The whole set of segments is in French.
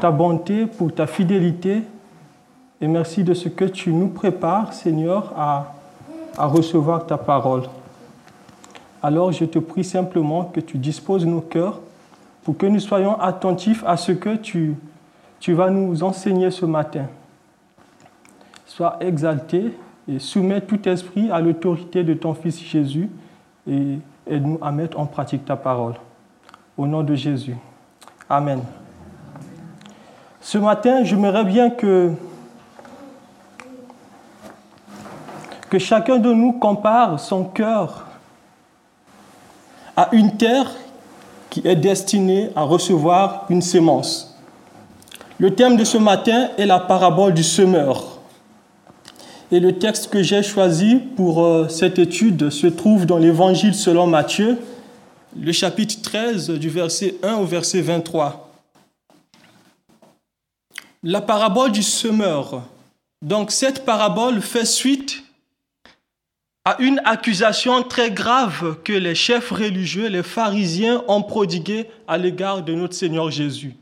ta bonté, pour ta fidélité. Et merci de ce que tu nous prépares, Seigneur, à, recevoir ta parole. Alors je te prie simplement que tu disposes nos cœurs pour que nous soyons attentifs à ce que tu, tu vas nous enseigner ce matin. Sois exalté et soumets tout esprit à l'autorité de ton Fils Jésus et aide-nous à mettre en pratique ta parole. Au nom de Jésus. Amen. Ce matin, j'aimerais bien que, que chacun de nous compare son cœur à une terre qui est destinée à recevoir une sémence. Le thème de ce matin est la parabole du semeur. Et le texte que j'ai choisi pour euh, cette étude se trouve dans l'Évangile selon Matthieu, le chapitre 13 du verset 1 au verset 23 la parabole du semeur. Donc cette parabole fait suite à une accusation très grave que les chefs religieux, les pharisiens ont prodiguée à l'égard de notre Seigneur Jésus.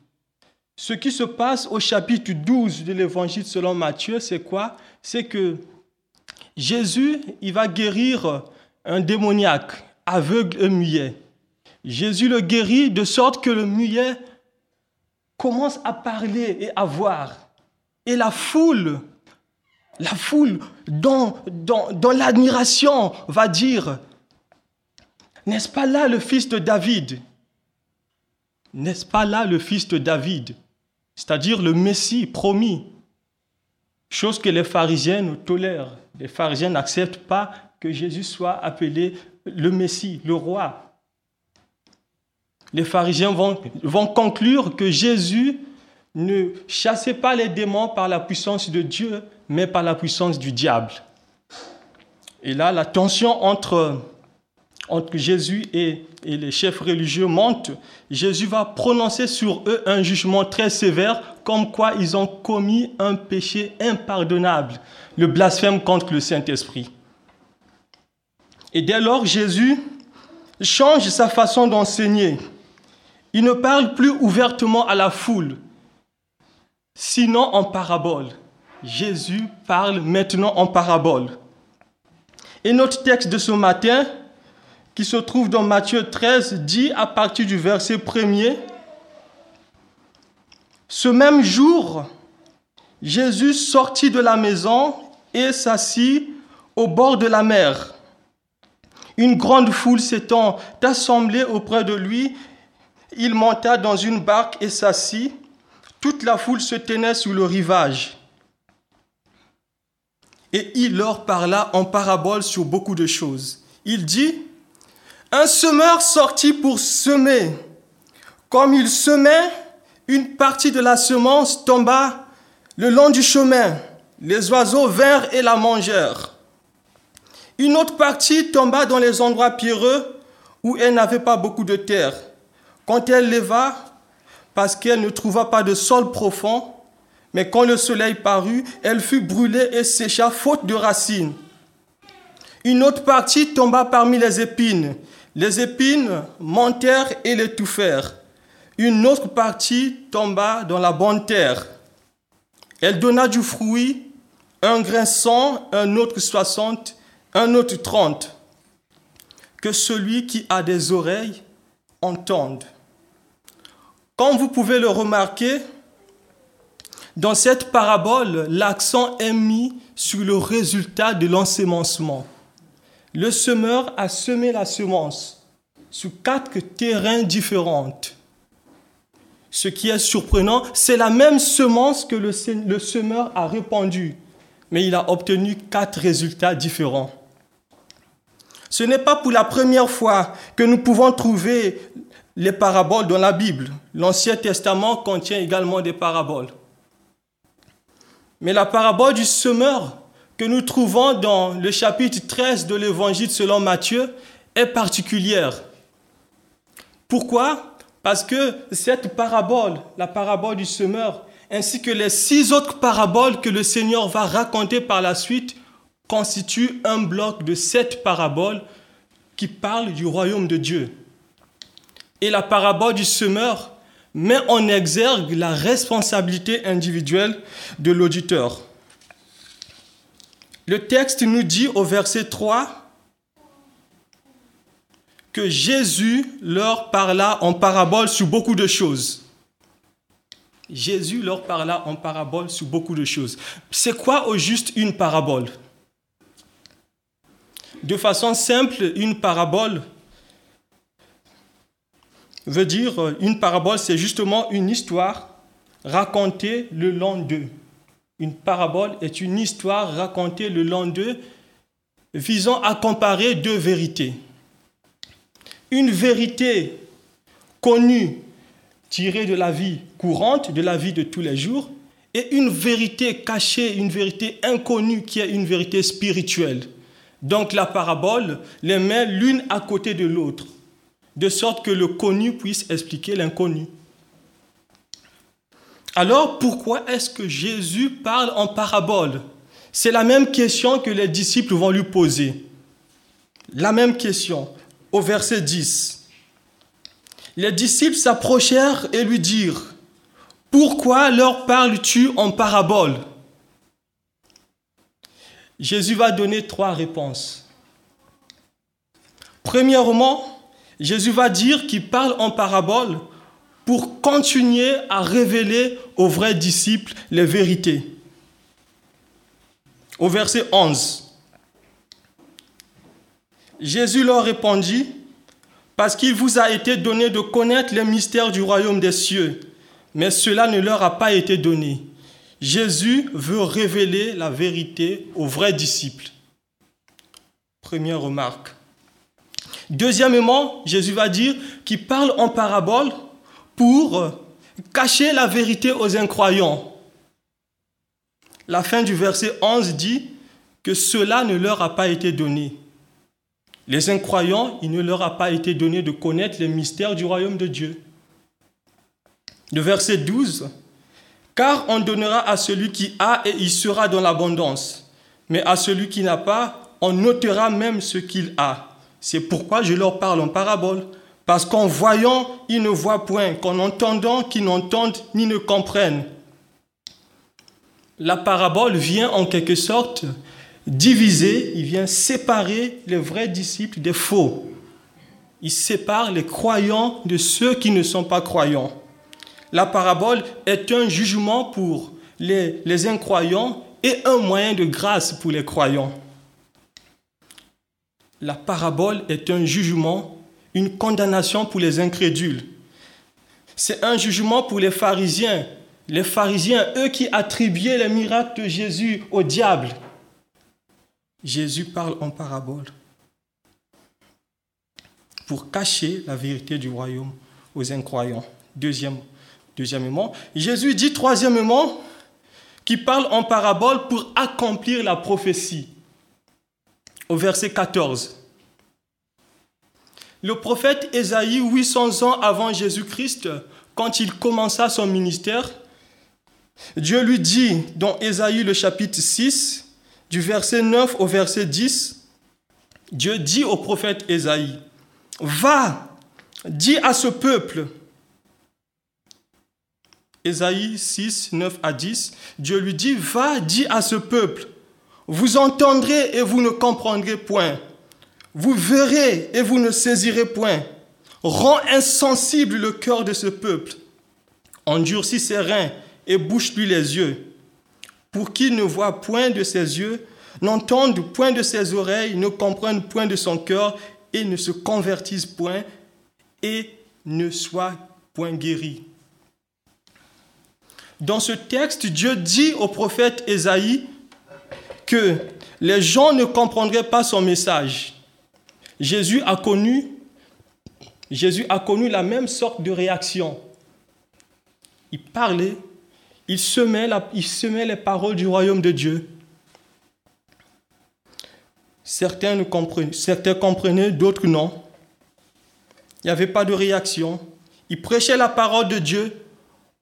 Ce qui se passe au chapitre 12 de l'évangile selon Matthieu, c'est quoi? C'est que Jésus, il va guérir un démoniaque, aveugle et muet. Jésus le guérit de sorte que le muet commence à parler et à voir. Et la foule, la foule dans, l'admiration va dire, n'est-ce pas là le fils de David? N'est-ce pas là le fils de David? C'est-à-dire le Messie promis. Chose que les pharisiens tolèrent. Les pharisiens n'acceptent pas que Jésus soit appelé le Messie, le roi les pharisiens vont, conclure que Jésus ne chassait pas les démons par la puissance de Dieu, mais par la puissance du diable. Et là, la tension entre, entre Jésus et, et les chefs religieux monte. Jésus va prononcer sur eux un jugement très sévère, comme quoi ils ont commis un péché impardonnable, le blasphème contre le Saint-Esprit. Et dès lors, Jésus change sa façon d'enseigner. Il ne parle plus ouvertement à la foule, sinon en parabole. Jésus parle maintenant en parabole. Et notre texte de ce matin, qui se trouve dans Matthieu 13, dit à partir du verset 1er, Ce même jour, Jésus sortit de la maison et s'assit au bord de la mer. Une grande foule s'étant assemblée auprès de lui, il monta dans une barque et s'assit. Toute la foule se tenait sous le rivage. Et il leur parla en parabole sur beaucoup de choses. Il dit, un semeur sortit pour semer. Comme il semait, une partie de la semence tomba le long du chemin. Les oiseaux vinrent et la mangèrent. Une autre partie tomba dans les endroits pierreux où elle n'avait pas beaucoup de terre. Quand elle leva, parce qu'elle ne trouva pas de sol profond, mais quand le soleil parut, elle fut brûlée et sécha faute de racines. Une autre partie tomba parmi les épines. Les épines montèrent et l'étouffèrent. Une autre partie tomba dans la bonne terre. Elle donna du fruit, un grain cent, un autre soixante, un autre trente. Que celui qui a des oreilles entende. Comme vous pouvez le remarquer, dans cette parabole, l'accent est mis sur le résultat de l'ensemencement. Le semeur a semé la semence sur quatre terrains différents. Ce qui est surprenant, c'est la même semence que le, semeur a répandue, mais il a obtenu quatre résultats différents. Ce n'est pas pour la première fois que nous pouvons trouver les paraboles dans la Bible. L'Ancien Testament contient également des paraboles. Mais la parabole du semeur que nous trouvons dans le chapitre 13 de l'évangile selon Matthieu est particulière. Pourquoi? Parce que cette parabole, la parabole du semeur, ainsi que les six autres paraboles que le Seigneur va raconter par la suite, constituent un bloc de sept paraboles qui parlent du royaume de Dieu. Et la parabole du semeur met en exergue la responsabilité individuelle de l'auditeur. Le texte nous dit au verset 3 que Jésus leur parla en parabole sur beaucoup de choses. Jésus leur parla en parabole sur beaucoup de choses. C'est quoi au juste une parabole? De façon simple, une parabole veut dire, une parabole, c'est justement une histoire racontée le long d'eux. Une parabole est une histoire racontée le long d'eux visant à comparer deux vérités une vérité connue, tirée de la vie courante, de la vie de tous les jours, et une vérité cachée, une vérité inconnue qui est une vérité spirituelle. Donc la parabole les met l'une à côté de l'autre, de sorte que le connu puisse expliquer l'inconnu. Alors pourquoi est-ce que Jésus parle en parabole? C'est la même question que les disciples vont lui poser. La même question au verset 10. Les disciples s'approchèrent et lui dirent, Pourquoi leur parles-tu en parabole Jésus va donner trois réponses. Premièrement, Jésus va dire qu'il parle en parabole pour continuer à révéler aux vrais disciples les vérités. Au verset 11, Jésus leur répondit, parce qu'il vous a été donné de connaître les mystères du royaume des cieux, mais cela ne leur a pas été donné. Jésus veut révéler la vérité aux vrais disciples. Première remarque. Deuxièmement, Jésus va dire qu'il parle en parabole pour cacher la vérité aux incroyants. La fin du verset 11 dit que cela ne leur a pas été donné. Les incroyants, il ne leur a pas été donné de connaître les mystères du royaume de Dieu. Le verset 12, car on donnera à celui qui a et il sera dans l'abondance, mais à celui qui n'a pas, on ôtera même ce qu'il a. C'est pourquoi je leur parle en parabole, parce qu'en voyant, ils ne voient point, qu'en entendant, qu'ils n'entendent ni ne comprennent. La parabole vient en quelque sorte diviser, il vient séparer les vrais disciples des faux. Il sépare les croyants de ceux qui ne sont pas croyants. La parabole est un jugement pour les, les incroyants et un moyen de grâce pour les croyants. La parabole est un jugement, une condamnation pour les incrédules. C'est un jugement pour les pharisiens. Les pharisiens, eux qui attribuaient les miracles de Jésus au diable, Jésus parle en parabole pour cacher la vérité du royaume aux incroyants. Deuxième, deuxièmement, Jésus dit troisièmement qu'il parle en parabole pour accomplir la prophétie. Au verset 14. Le prophète Ésaïe, 800 ans avant Jésus-Christ, quand il commença son ministère, Dieu lui dit dans Ésaïe le chapitre 6, du verset 9 au verset 10, Dieu dit au prophète Ésaïe, Va, dis à ce peuple, Ésaïe 6, 9 à 10, Dieu lui dit, Va, dis à ce peuple, vous entendrez et vous ne comprendrez point, vous verrez et vous ne saisirez point. Rends insensible le cœur de ce peuple, endurcis ses reins et bouche-lui les yeux pour qu'il ne voit point de ses yeux, n'entende point de ses oreilles, ne comprenne point de son cœur, et ne se convertisse point, et ne soit point guéri. Dans ce texte, Dieu dit au prophète Ésaïe que les gens ne comprendraient pas son message. Jésus a connu, Jésus a connu la même sorte de réaction. Il parlait, il semait, la, il semait les paroles du royaume de Dieu. Certains, ne comprenaient, certains comprenaient, d'autres non. Il n'y avait pas de réaction. Il prêchait la parole de Dieu.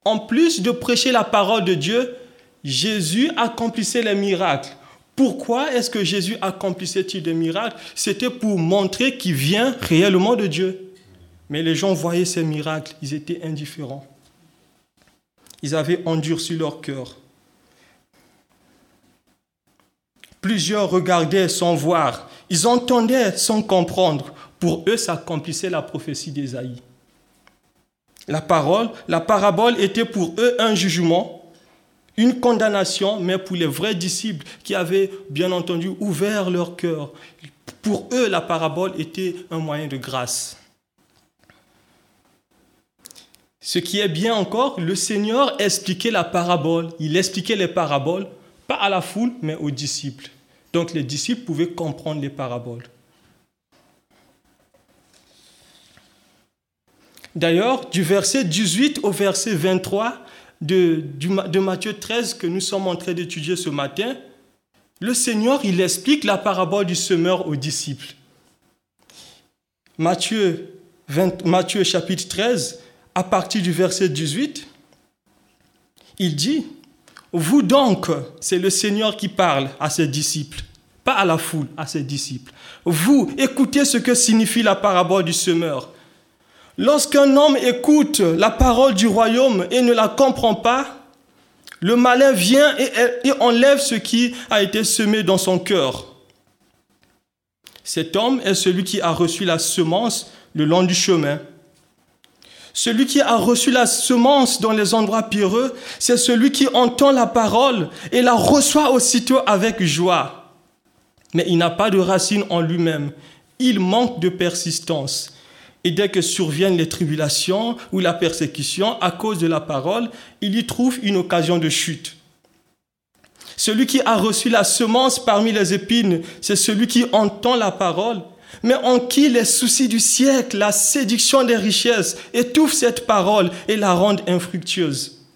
En plus de prêcher la parole de Dieu, Jésus accomplissait les miracles. Pourquoi est-ce que Jésus accomplissait-il des miracles? C'était pour montrer qu'il vient réellement de Dieu. Mais les gens voyaient ces miracles, ils étaient indifférents. Ils avaient endurci leur cœur. Plusieurs regardaient sans voir, ils entendaient sans comprendre. Pour eux, s'accomplissait la prophétie d'Ésaïe. La parole, la parabole était pour eux un jugement, une condamnation, mais pour les vrais disciples qui avaient bien entendu ouvert leur cœur, pour eux, la parabole était un moyen de grâce. Ce qui est bien encore, le Seigneur expliquait la parabole. Il expliquait les paraboles, pas à la foule, mais aux disciples. Donc les disciples pouvaient comprendre les paraboles. D'ailleurs, du verset 18 au verset 23 de, de Matthieu 13 que nous sommes en train d'étudier ce matin, le Seigneur, il explique la parabole du semeur aux disciples. Matthieu, 20, Matthieu chapitre 13, à partir du verset 18, il dit, vous donc, c'est le Seigneur qui parle à ses disciples, pas à la foule, à ses disciples. Vous, écoutez ce que signifie la parabole du semeur. Lorsqu'un homme écoute la parole du royaume et ne la comprend pas, le malin vient et, enlève ce qui a été semé dans son cœur. Cet homme est celui qui a reçu la semence le long du chemin. Celui qui a reçu la semence dans les endroits pierreux, c'est celui qui entend la parole et la reçoit aussitôt avec joie. Mais il n'a pas de racine en lui-même. Il manque de persistance. Et dès que surviennent les tribulations ou la persécution à cause de la parole, il y trouve une occasion de chute. Celui qui a reçu la semence parmi les épines, c'est celui qui entend la parole, mais en qui les soucis du siècle, la séduction des richesses étouffent cette parole et la rendent infructueuse.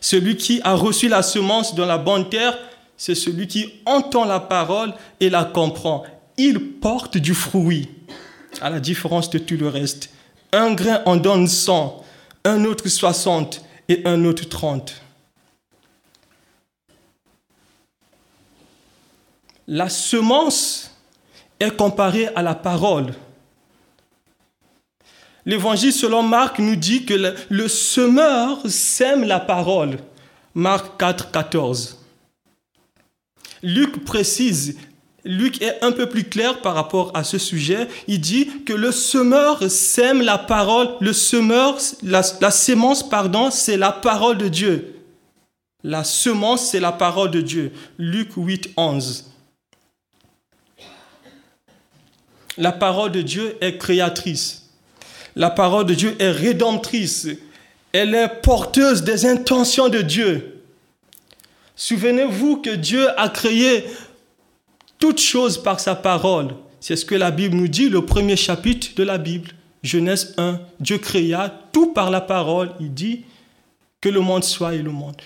Celui qui a reçu la semence dans la bonne terre, c'est celui qui entend la parole et la comprend. Il porte du fruit à la différence de tout le reste. Un grain en donne 100, un autre 60 et un autre 30. La semence est comparée à la parole. L'évangile selon Marc nous dit que le, semeur sème la parole. Marc 4, 14. Luc précise Luc est un peu plus clair par rapport à ce sujet. Il dit que le semeur sème la parole, le semeur, la, sémence, pardon, c'est la parole de Dieu. La semence, c'est la parole de Dieu. Luc 8, 11. La parole de Dieu est créatrice. La parole de Dieu est rédemptrice. Elle est porteuse des intentions de Dieu. Souvenez-vous que Dieu a créé toutes choses par sa parole. C'est ce que la Bible nous dit, le premier chapitre de la Bible. Genèse 1, Dieu créa tout par la parole. Il dit que le monde soit et le monde.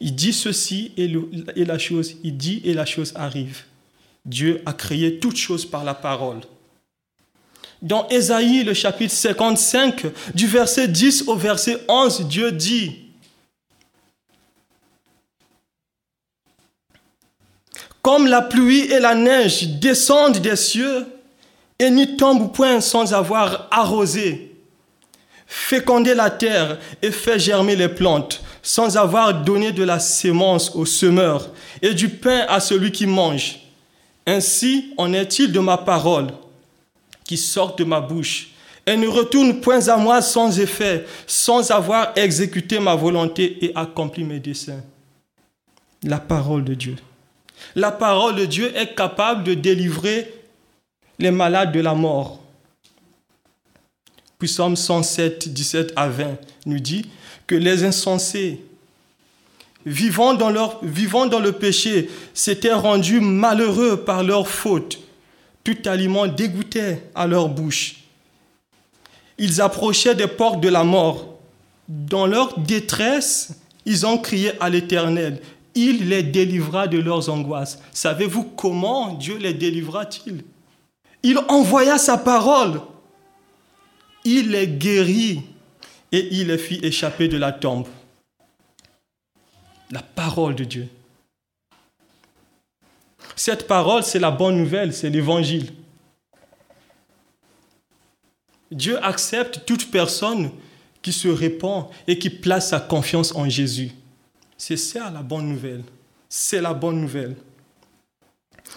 Il dit ceci et, la chose, il dit et la chose arrive. Dieu a créé toutes choses par la parole. Dans Ésaïe, le chapitre 55, du verset 10 au verset 11, Dieu dit, Comme la pluie et la neige descendent des cieux et n'y tombent point sans avoir arrosé, fécondé la terre et fait germer les plantes, sans avoir donné de la sémence au semeur et du pain à celui qui mange. Ainsi en est-il de ma parole qui sort de ma bouche. Elle ne retourne point à moi sans effet, sans avoir exécuté ma volonté et accompli mes desseins. La parole de Dieu. La parole de Dieu est capable de délivrer les malades de la mort. Psaume 107, 17 à 20 nous dit que les insensés, vivant dans, leur, vivant dans le péché, s'étaient rendus malheureux par leur faute. Tout aliment dégoûtait à leur bouche. Ils approchaient des portes de la mort. Dans leur détresse, ils ont crié à l'Éternel. Il les délivra de leurs angoisses. Savez-vous comment Dieu les délivra-t-il Il envoya sa parole. Il les guérit et il les fit échapper de la tombe. La parole de Dieu. Cette parole, c'est la bonne nouvelle, c'est l'évangile. Dieu accepte toute personne qui se répand et qui place sa confiance en Jésus. C'est ça la bonne nouvelle. C'est la bonne nouvelle.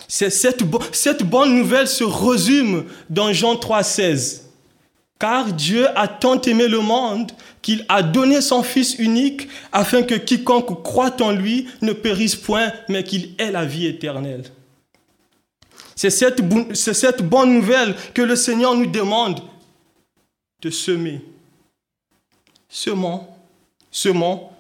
Cette, cette, bonne nouvelle se résume dans Jean 3,16. Car Dieu a tant aimé le monde qu'il a donné son Fils unique afin que quiconque croit en lui ne périsse point, mais qu'il ait la vie éternelle. C'est cette, cette bonne nouvelle que le Seigneur nous demande de semer. Semons, semons.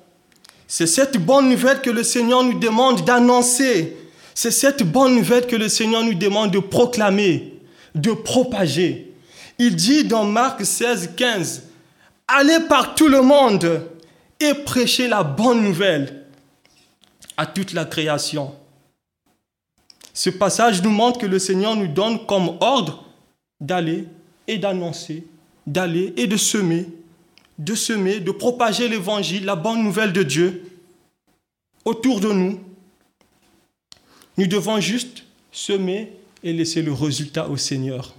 C'est cette bonne nouvelle que le Seigneur nous demande d'annoncer. C'est cette bonne nouvelle que le Seigneur nous demande de proclamer, de propager. Il dit dans Marc 16, 15, Allez par tout le monde et prêchez la bonne nouvelle à toute la création. Ce passage nous montre que le Seigneur nous donne comme ordre d'aller et d'annoncer d'aller et de semer, de semer, de propager l'évangile, la bonne nouvelle de Dieu autour de nous. Nous devons juste semer et laisser le résultat au Seigneur.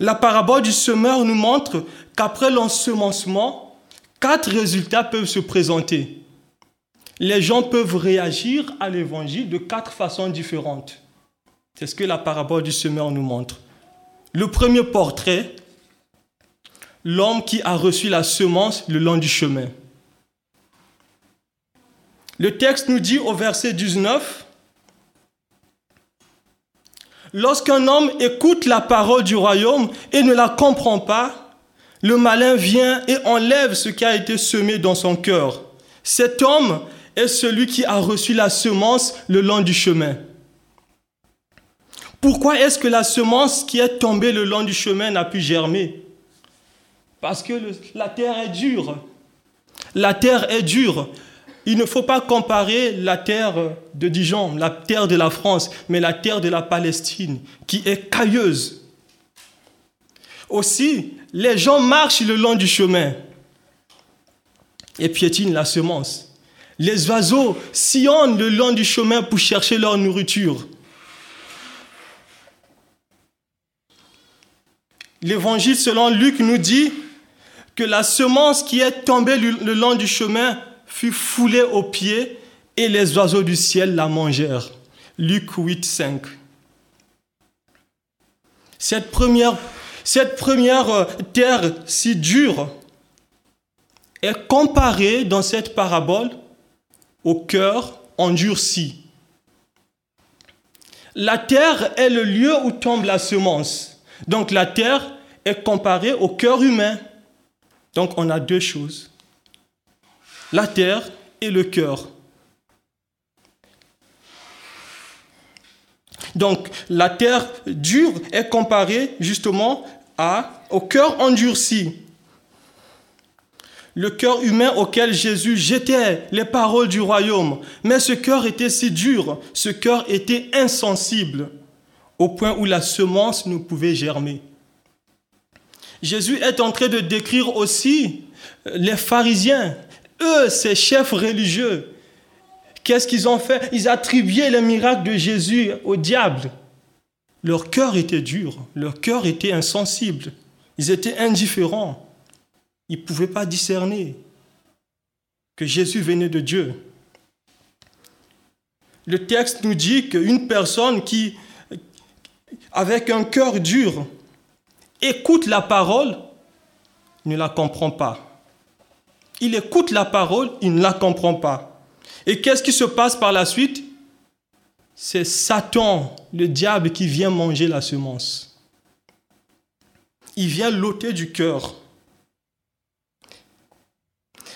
La parabole du semeur nous montre qu'après l'ensemencement, quatre résultats peuvent se présenter. Les gens peuvent réagir à l'évangile de quatre façons différentes. C'est ce que la parabole du semeur nous montre. Le premier portrait, l'homme qui a reçu la semence le long du chemin. Le texte nous dit au verset 19, Lorsqu'un homme écoute la parole du royaume et ne la comprend pas, le malin vient et enlève ce qui a été semé dans son cœur. Cet homme est celui qui a reçu la semence le long du chemin. Pourquoi est-ce que la semence qui est tombée le long du chemin n'a pu germer? Parce que la terre est dure. La terre est dure. Il ne faut pas comparer la terre de Dijon, la terre de la France, mais la terre de la Palestine, qui est cailleuse. Aussi, les gens marchent le long du chemin et piétinent la semence. Les oiseaux sillonnent le long du chemin pour chercher leur nourriture. L'évangile selon Luc nous dit que la semence qui est tombée le long du chemin fut foulée aux pieds et les oiseaux du ciel la mangèrent. Luc 8, 5. Cette première, euh, terre si dure est comparée dans cette parabole au cœur endurci. La terre est le lieu où tombe la semence. Donc la terre est comparée au cœur humain. Donc on a deux choses. La terre et le cœur. Donc la terre dure est comparée justement au cœur endurci. Le cœur humain auquel Jésus jetait les paroles du royaume. Mais ce cœur était si dur, ce cœur était insensible au point où la semence ne pouvait germer. Jésus est en train de décrire aussi les pharisiens, eux, ces chefs religieux. Qu'est-ce qu'ils ont fait? Ils attribuaient les miracles de Jésus au diable. Leur cœur était dur, leur cœur était insensible, ils étaient indifférents, ils ne pouvaient pas discerner que Jésus venait de Dieu. Le texte nous dit qu'une personne qui avec un cœur dur, écoute la parole, ne la comprend pas. Il écoute la parole, il ne la comprend pas. Et qu'est-ce qui se passe par la suite? C'est Satan, le diable, qui vient manger la semence. Il vient l'ôter du cœur.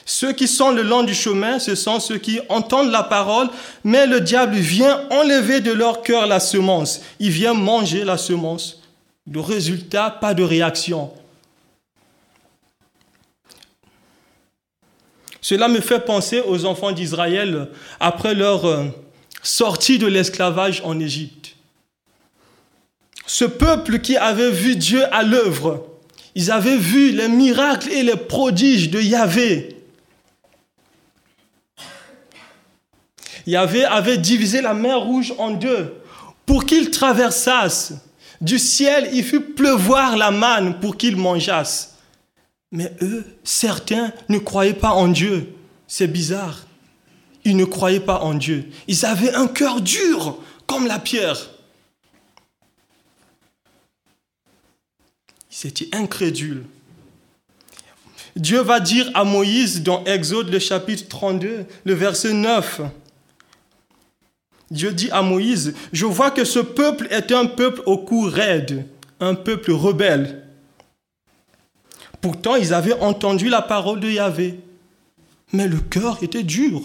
Ceux qui sont le long du chemin, ce sont ceux qui entendent la parole, mais le diable vient enlever de leur cœur la semence. Il vient manger la semence. Le résultat, pas de réaction. Cela me fait penser aux enfants d'Israël après leur euh, sortie de l'esclavage en Égypte. Ce peuple qui avait vu Dieu à l'œuvre, ils avaient vu les miracles et les prodiges de Yahvé. Yahvé avait divisé la mer rouge en deux pour qu'ils traversassent. Du ciel, il fut pleuvoir la manne pour qu'ils mangeassent. Mais eux, certains, ne croyaient pas en Dieu. C'est bizarre. Ils ne croyaient pas en Dieu. Ils avaient un cœur dur comme la pierre. Ils étaient incrédules. Dieu va dire à Moïse dans Exode le chapitre 32, le verset 9, Dieu dit à Moïse, je vois que ce peuple est un peuple au cou raide, un peuple rebelle. Pourtant, ils avaient entendu la parole de Yahvé, mais le cœur était dur.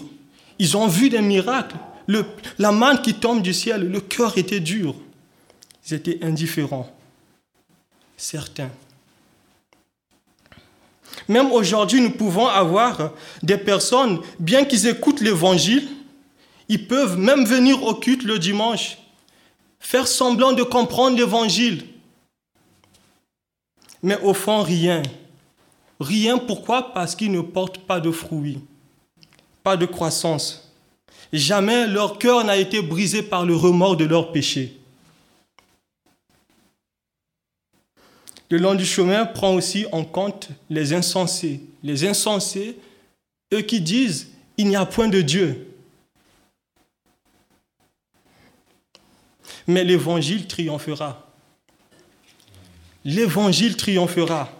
Ils ont vu des miracles, la manne qui tombe du ciel, le cœur était dur. Ils étaient indifférents, certains. Même aujourd'hui, nous pouvons avoir des personnes, bien qu'ils écoutent l'évangile, ils peuvent même venir au culte le dimanche, faire semblant de comprendre l'évangile. Mais au fond, rien. Rien, pourquoi? Parce qu'ils ne portent pas de fruits, pas de croissance. Jamais leur cœur n'a été brisé par le remords de leur péché. Le long du chemin prend aussi en compte les insensés. Les insensés, eux qui disent, il n'y a point de Dieu. Mais l'évangile triomphera. L'évangile triomphera.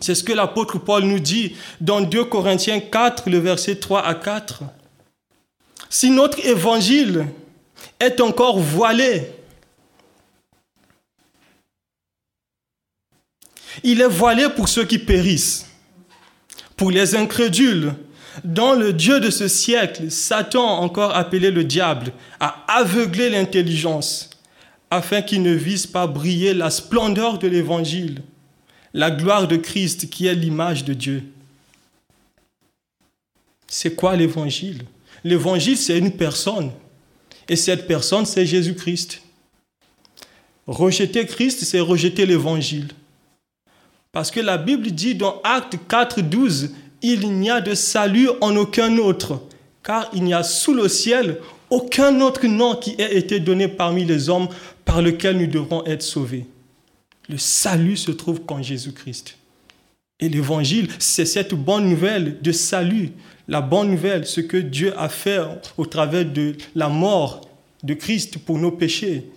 C'est ce que l'apôtre Paul nous dit dans 2 Corinthiens 4, le verset 3 à 4. Si notre évangile est encore voilé, il est voilé pour ceux qui périssent, pour les incrédules, dont le Dieu de ce siècle, Satan, encore appelé le diable, a aveuglé l'intelligence afin qu'il ne vise pas briller la splendeur de l'Évangile, la gloire de Christ qui est l'image de Dieu. C'est quoi l'Évangile? L'Évangile, c'est une personne. Et cette personne, c'est Jésus-Christ. Rejeter Christ, c'est rejeter l'Évangile. Parce que la Bible dit dans Acte 4, 12, il n'y a de salut en aucun autre, car il n'y a sous le ciel aucun autre nom qui ait été donné parmi les hommes par lequel nous devrons être sauvés. Le salut se trouve qu'en Jésus-Christ. Et l'évangile, c'est cette bonne nouvelle de salut, la bonne nouvelle, ce que Dieu a fait au travers de la mort de Christ pour nos péchés.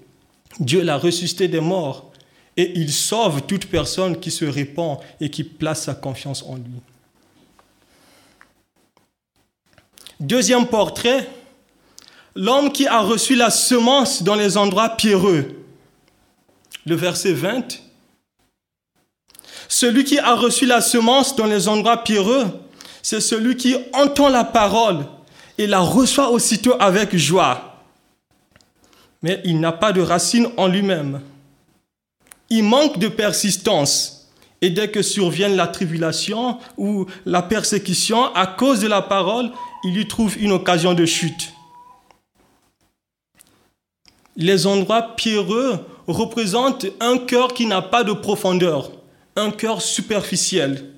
Dieu l'a ressuscité des morts et il sauve toute personne qui se répand et qui place sa confiance en lui. Deuxième portrait, l'homme qui a reçu la semence dans les endroits pierreux. Le verset 20. Celui qui a reçu la semence dans les endroits pierreux, c'est celui qui entend la parole et la reçoit aussitôt avec joie. Mais il n'a pas de racine en lui-même. Il manque de persistance. Et dès que survienne la tribulation ou la persécution à cause de la parole, il y trouve une occasion de chute. Les endroits pierreux représentent un cœur qui n'a pas de profondeur, un cœur superficiel.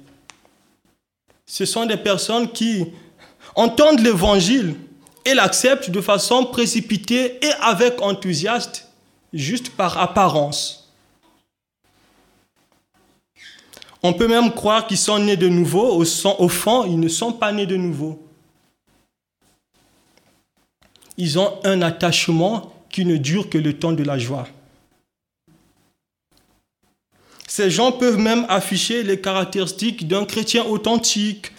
Ce sont des personnes qui entendent l'évangile et l'acceptent de façon précipitée et avec enthousiasme, juste par apparence. On peut même croire qu'ils sont nés de nouveau, au fond, ils ne sont pas nés de nouveau ils ont un attachement qui ne dure que le temps de la joie. Ces gens peuvent même afficher les caractéristiques d'un chrétien authentique,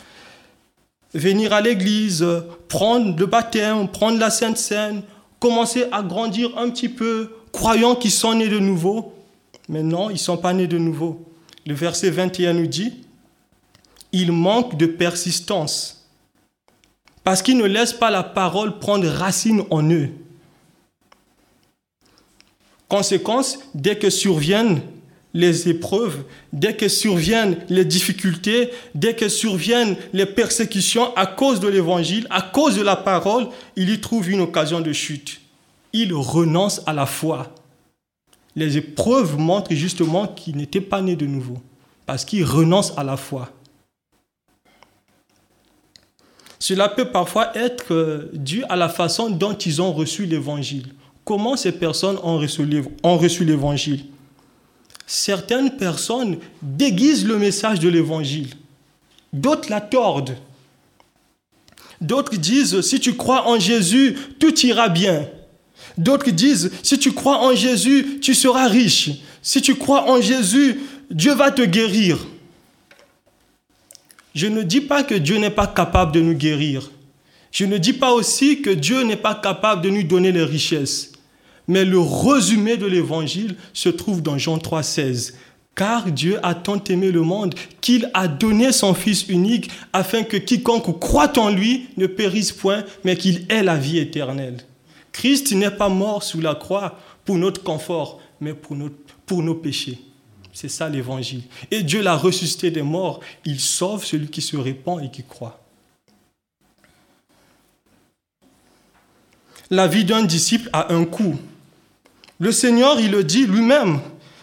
venir à l'église, prendre le baptême, prendre la Sainte Seine, commencer à grandir un petit peu, croyant qu'ils sont nés de nouveau. Mais non, ils ne sont pas nés de nouveau. Le verset 21 nous dit, il manque de persistance parce qu'ils ne laissent pas la parole prendre racine en eux. Conséquence, dès que surviennent les épreuves, dès que surviennent les difficultés, dès que surviennent les persécutions à cause de l'évangile, à cause de la parole, il y trouve une occasion de chute. Il renonce à la foi. Les épreuves montrent justement qu'il n'était pas né de nouveau, parce qu'il renonce à la foi. Cela peut parfois être euh, dû à la façon dont ils ont reçu l'évangile. Comment ces personnes ont reçu l'évangile? Certaines personnes déguisent le message de l'évangile. D'autres la tordent. D'autres disent, si tu crois en Jésus, tout ira bien. D'autres disent, si tu crois en Jésus, tu seras riche. Si tu crois en Jésus, Dieu va te guérir. Je ne dis pas que Dieu n'est pas capable de nous guérir. Je ne dis pas aussi que Dieu n'est pas capable de nous donner les richesses. Mais le résumé de l'évangile se trouve dans Jean 3,16. Car Dieu a tant aimé le monde qu'il a donné son Fils unique afin que quiconque croit en lui ne périsse point, mais qu'il ait la vie éternelle. Christ n'est pas mort sous la croix pour notre confort, mais pour, pour nos péchés. C'est ça l'évangile. Et Dieu l'a ressuscité des morts. Il sauve celui qui se répand et qui croit. La vie d'un disciple a un coût. Le Seigneur, il le dit lui-même.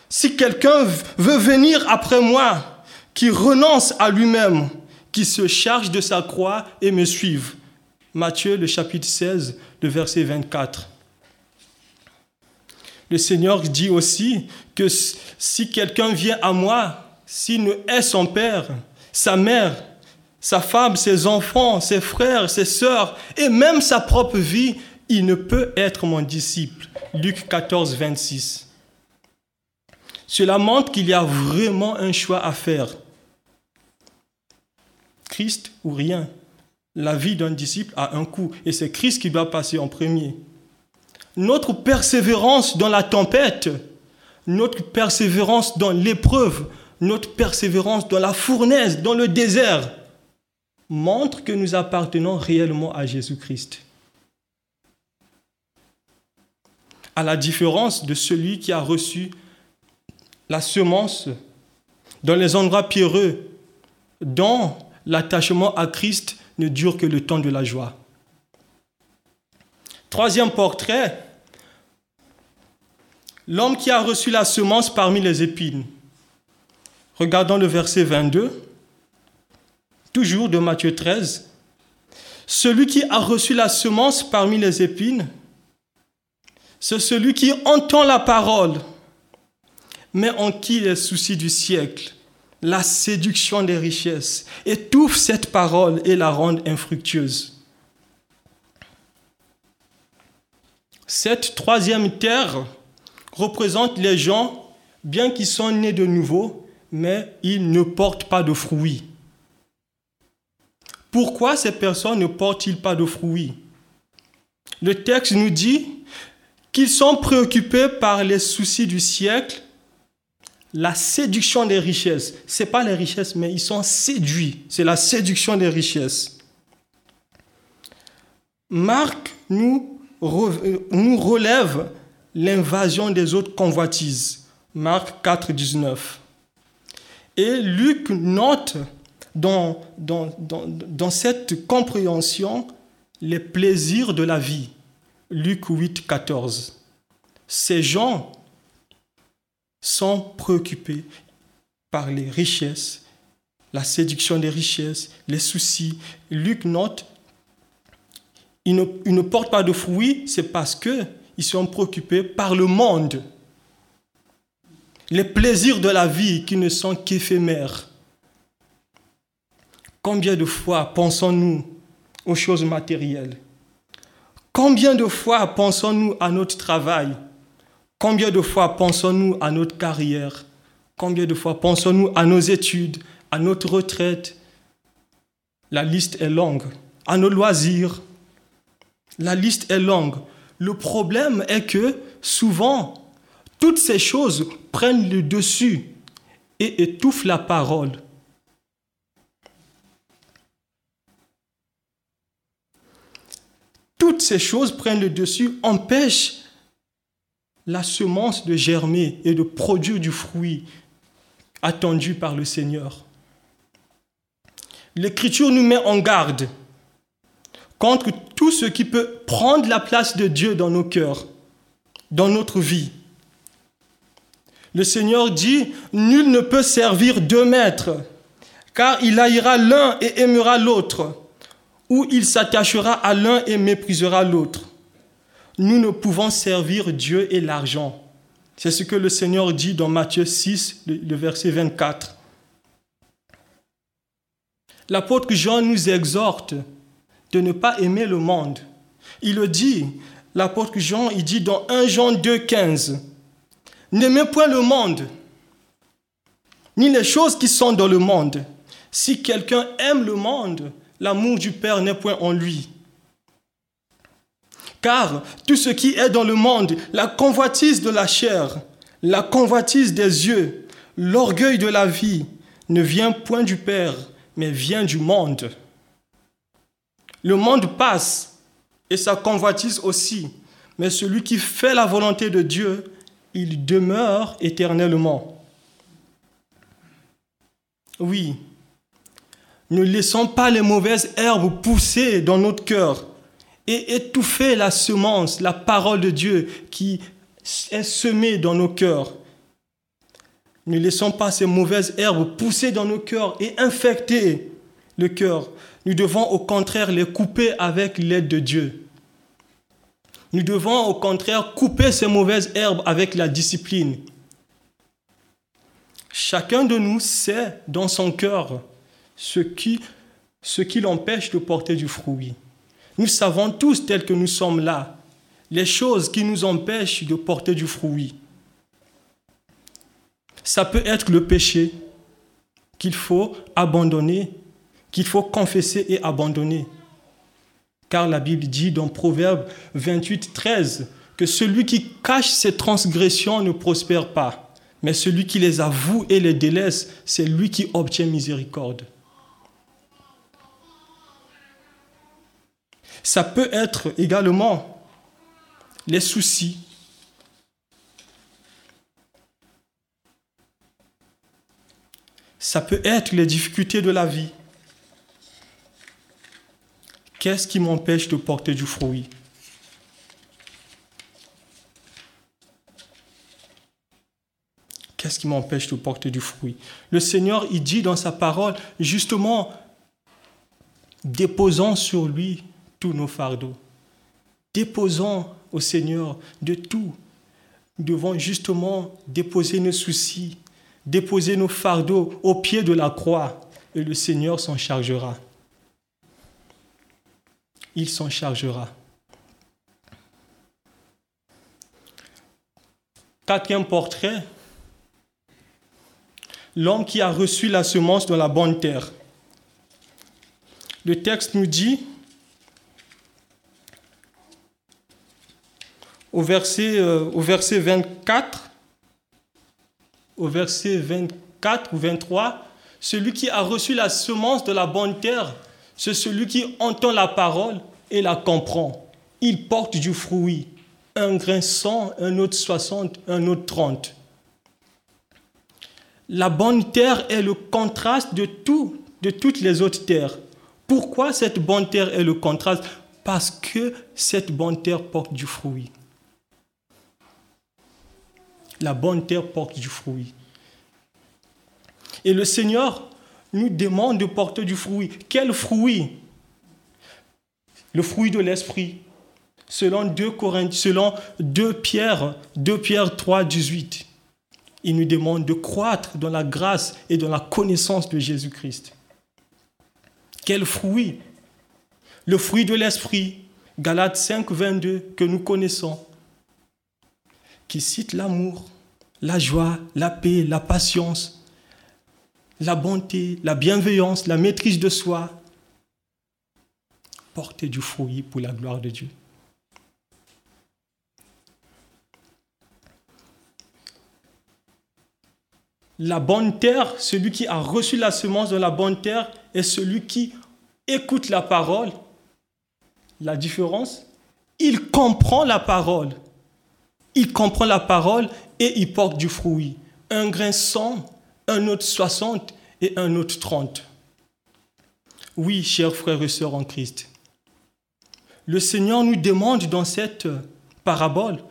Si quelqu'un veut venir après moi, qui renonce à lui-même, qui se charge de sa croix et me suive. Matthieu, le chapitre 16, le verset 24. Le Seigneur dit aussi que si quelqu'un vient à moi, s'il ne hait son père, sa mère, sa femme, ses enfants, ses frères, ses sœurs et même sa propre vie, il ne peut être mon disciple. Luc 14, 26. Cela montre qu'il y a vraiment un choix à faire. Christ ou rien. La vie d'un disciple a un coût et c'est Christ qui doit passer en premier notre persévérance dans la tempête, notre persévérance dans l'épreuve, notre persévérance dans la fournaise, dans le désert, montre que nous appartenons réellement à Jésus-Christ. À la différence de celui qui a reçu la semence dans les endroits pierreux, dont l'attachement à Christ ne dure que le temps de la joie. Troisième portrait, l'homme qui a reçu la semence parmi les épines. Regardons le verset 22, toujours de Matthieu 13. Celui qui a reçu la semence parmi les épines, c'est celui qui entend la parole, mais en qui les soucis du siècle, la séduction des richesses, étouffent cette parole et la rendent infructueuse. Cette troisième terre représente les gens, bien qu'ils soient nés de nouveau, mais ils ne portent pas de fruits. Pourquoi ces personnes ne portent-ils pas de fruits? Le texte nous dit qu'ils sont préoccupés par les soucis du siècle, la séduction des richesses. Ce n'est pas les richesses, mais ils sont séduits. C'est la séduction des richesses. Marc nous, nous relève l'invasion des autres convoitises. Marc 4, 19. Et Luc note dans, dans, dans, dans, cette compréhension les plaisirs de la vie. Luc 8, 14. Ces gens sont préoccupés par les richesses, la séduction des richesses, les soucis. Luc note, ils ne, portent pas de fruits, c'est parce que ils sont préoccupés par le monde, les plaisirs de la vie qui ne sont qu'éphémères. Combien de fois pensons-nous aux choses matérielles? Combien de fois pensons-nous à notre travail? Combien de fois pensons-nous à notre carrière? Combien de fois pensons-nous à nos études, à notre retraite? La liste est longue. À nos loisirs. La liste est longue. Le problème est que souvent, toutes ces choses prennent le dessus et étouffent la parole. Toutes ces choses prennent le dessus, empêchent la semence de germer et de produire du fruit attendu par le Seigneur. L'Écriture nous met en garde contre tout ce qui peut prendre la place de Dieu dans nos cœurs, dans notre vie. Le Seigneur dit, Nul ne peut servir deux maîtres, car il haïra l'un et aimera l'autre, ou il s'attachera à l'un et méprisera l'autre. Nous ne pouvons servir Dieu et l'argent. C'est ce que le Seigneur dit dans Matthieu 6, le verset 24. L'apôtre Jean nous exhorte de ne pas aimer le monde. Il le dit, l'apôtre Jean, il dit dans 1 Jean 2, 15, N'aimez point le monde, ni les choses qui sont dans le monde. Si quelqu'un aime le monde, l'amour du Père n'est point en lui. Car tout ce qui est dans le monde, la convoitise de la chair, la convoitise des yeux, l'orgueil de la vie, ne vient point du Père, mais vient du monde. Le monde passe et sa convoitise aussi, mais celui qui fait la volonté de Dieu, il demeure éternellement. Oui, ne laissons pas les mauvaises herbes pousser dans notre cœur et étouffer la semence, la parole de Dieu qui est semée dans nos cœurs. Ne laissons pas ces mauvaises herbes pousser dans nos cœurs et infecter le cœur. Nous devons au contraire les couper avec l'aide de Dieu. Nous devons au contraire couper ces mauvaises herbes avec la discipline. Chacun de nous sait dans son cœur ce qui, ce qui l'empêche de porter du fruit. Nous savons tous, tels que nous sommes là, les choses qui nous empêchent de porter du fruit. Ça peut être le péché qu'il faut abandonner qu'il faut confesser et abandonner. Car la Bible dit dans Proverbe 28, 13 que celui qui cache ses transgressions ne prospère pas, mais celui qui les avoue et les délaisse, c'est lui qui obtient miséricorde. Ça peut être également les soucis. Ça peut être les difficultés de la vie. Qu'est-ce qui m'empêche de porter du fruit? Qu'est-ce qui m'empêche de porter du fruit? Le Seigneur, il dit dans sa parole, justement, déposons sur lui tous nos fardeaux. Déposons au Seigneur de tout. Nous devons justement déposer nos soucis, déposer nos fardeaux au pied de la croix, et le Seigneur s'en chargera il s'en chargera. Quatrième portrait, l'homme qui a reçu la semence dans la bonne terre. Le texte nous dit, au verset, euh, au verset 24, au verset 24 ou 23, celui qui a reçu la semence de la bonne terre c'est celui qui entend la parole et la comprend. Il porte du fruit. Un grain 100, un autre 60, un autre 30. La bonne terre est le contraste de de toutes les autres terres. Pourquoi cette bonne terre est le contraste? Parce que cette bonne terre porte du fruit. La bonne terre porte du fruit. Et le Seigneur nous demande de porter du fruit. Quel fruit? Le fruit de l'esprit. Selon 2 selon 2 Pierre, 2 Pierre 3, 18. Il nous demande de croître dans la grâce et dans la connaissance de Jésus-Christ. Quel fruit? Le fruit de l'esprit, Galates 5, 22, que nous connaissons, qui cite l'amour, la joie, la paix, la patience, la bonté, la bienveillance, la maîtrise de soi, porter du fruit pour la gloire de Dieu. La bonne terre, celui qui a reçu la semence de la bonne terre, est celui qui écoute la parole. La différence, il comprend la parole. il comprend la parole et il porte du fruit. Un grain 100, un autre 60 et un autre 30. Oui, chers frères et sœurs en Christ, le Seigneur nous demande dans cette parabole,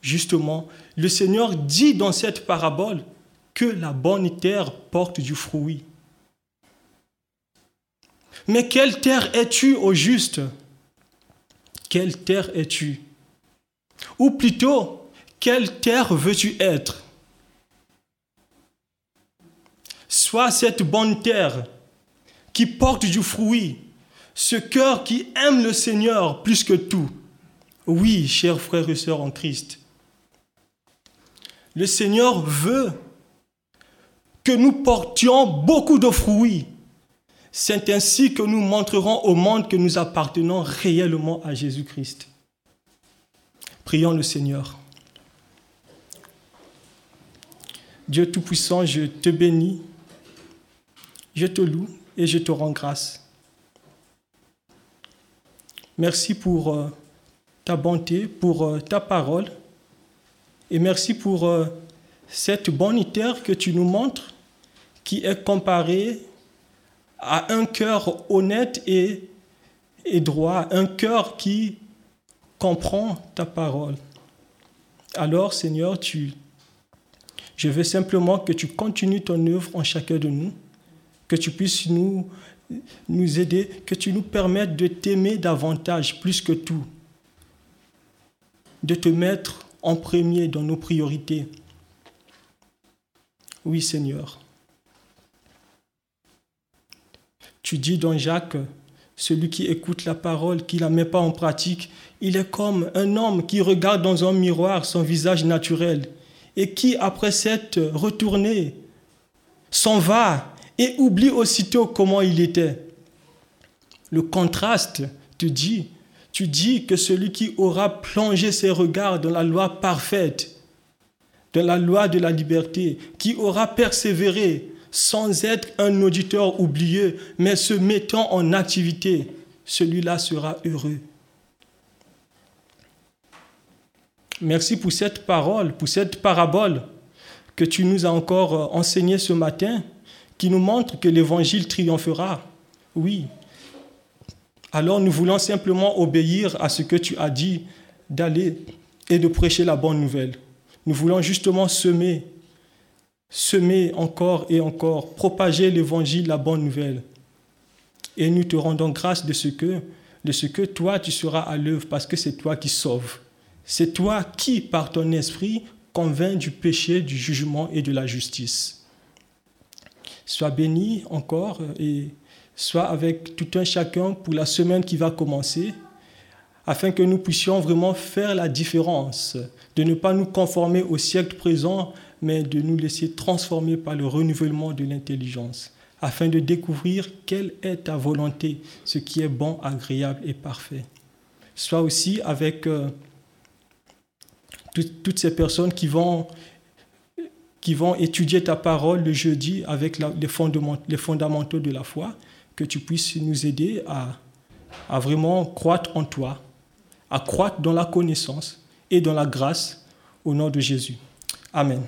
justement, le Seigneur dit dans cette parabole que la bonne terre porte du fruit. Mais quelle terre es-tu au juste? Quelle terre es-tu? Ou plutôt, quelle terre veux-tu être? Soit cette bonne terre qui porte du fruit, ce cœur qui aime le Seigneur plus que tout. Oui, chers frères et sœurs en Christ, le Seigneur veut que nous portions beaucoup de fruits. C'est ainsi que nous montrerons au monde que nous appartenons réellement à Jésus-Christ. Prions le Seigneur. Dieu Tout-Puissant, je te bénis, je te loue et je te rends grâce. Merci pour euh, ta bonté, pour euh, ta parole, et merci pour euh, cette bonne terre que tu nous montres, qui est comparée à un cœur honnête et, et droit, un cœur qui comprend ta parole. Alors, Seigneur, je veux simplement que tu continues ton œuvre en chacun de nous, que tu puisses nous, aider, que tu nous permettes de t'aimer davantage, plus que tout, de te mettre en premier dans nos priorités. Oui, Seigneur. Tu dis dans Jacques, celui qui écoute la parole, qui ne la met pas en pratique, il est comme un homme qui regarde dans un miroir son visage naturel et qui, après s'être retourné, s'en va et oublie aussitôt comment il était. Le contraste te dit, tu dis que celui qui aura plongé ses regards dans la loi parfaite, dans la loi de la liberté, qui aura persévéré sans être un auditeur oublié, mais se mettant en activité, celui-là sera heureux. Merci pour cette parole, pour cette parabole que tu nous as encore enseignée ce matin, qui nous montre que l'évangile triomphera. Oui. Alors nous voulons simplement obéir à ce que tu as dit d'aller et de prêcher la bonne nouvelle. Nous voulons justement semer, semer encore et encore, propager l'évangile, la bonne nouvelle. Et nous te rendons grâce de ce que, de ce que toi tu seras à l'œuvre parce que c'est toi qui sauves. C'est toi qui, par ton esprit, convainc du péché, du jugement et de la justice. Sois béni encore et sois avec tout un chacun pour la semaine qui va commencer, afin que nous puissions vraiment faire la différence, de ne pas nous conformer au siècle présent, mais de nous laisser transformer par le renouvellement de l'intelligence, afin de découvrir quelle est ta volonté, ce qui est bon, agréable et parfait. Sois aussi avec euh, toutes ces personnes qui vont, qui vont étudier ta parole le jeudi avec les, fondamentaux, de la foi, que tu puisses nous aider à, à vraiment croître en toi, à croître dans la connaissance et dans la grâce au nom de Jésus. Amen.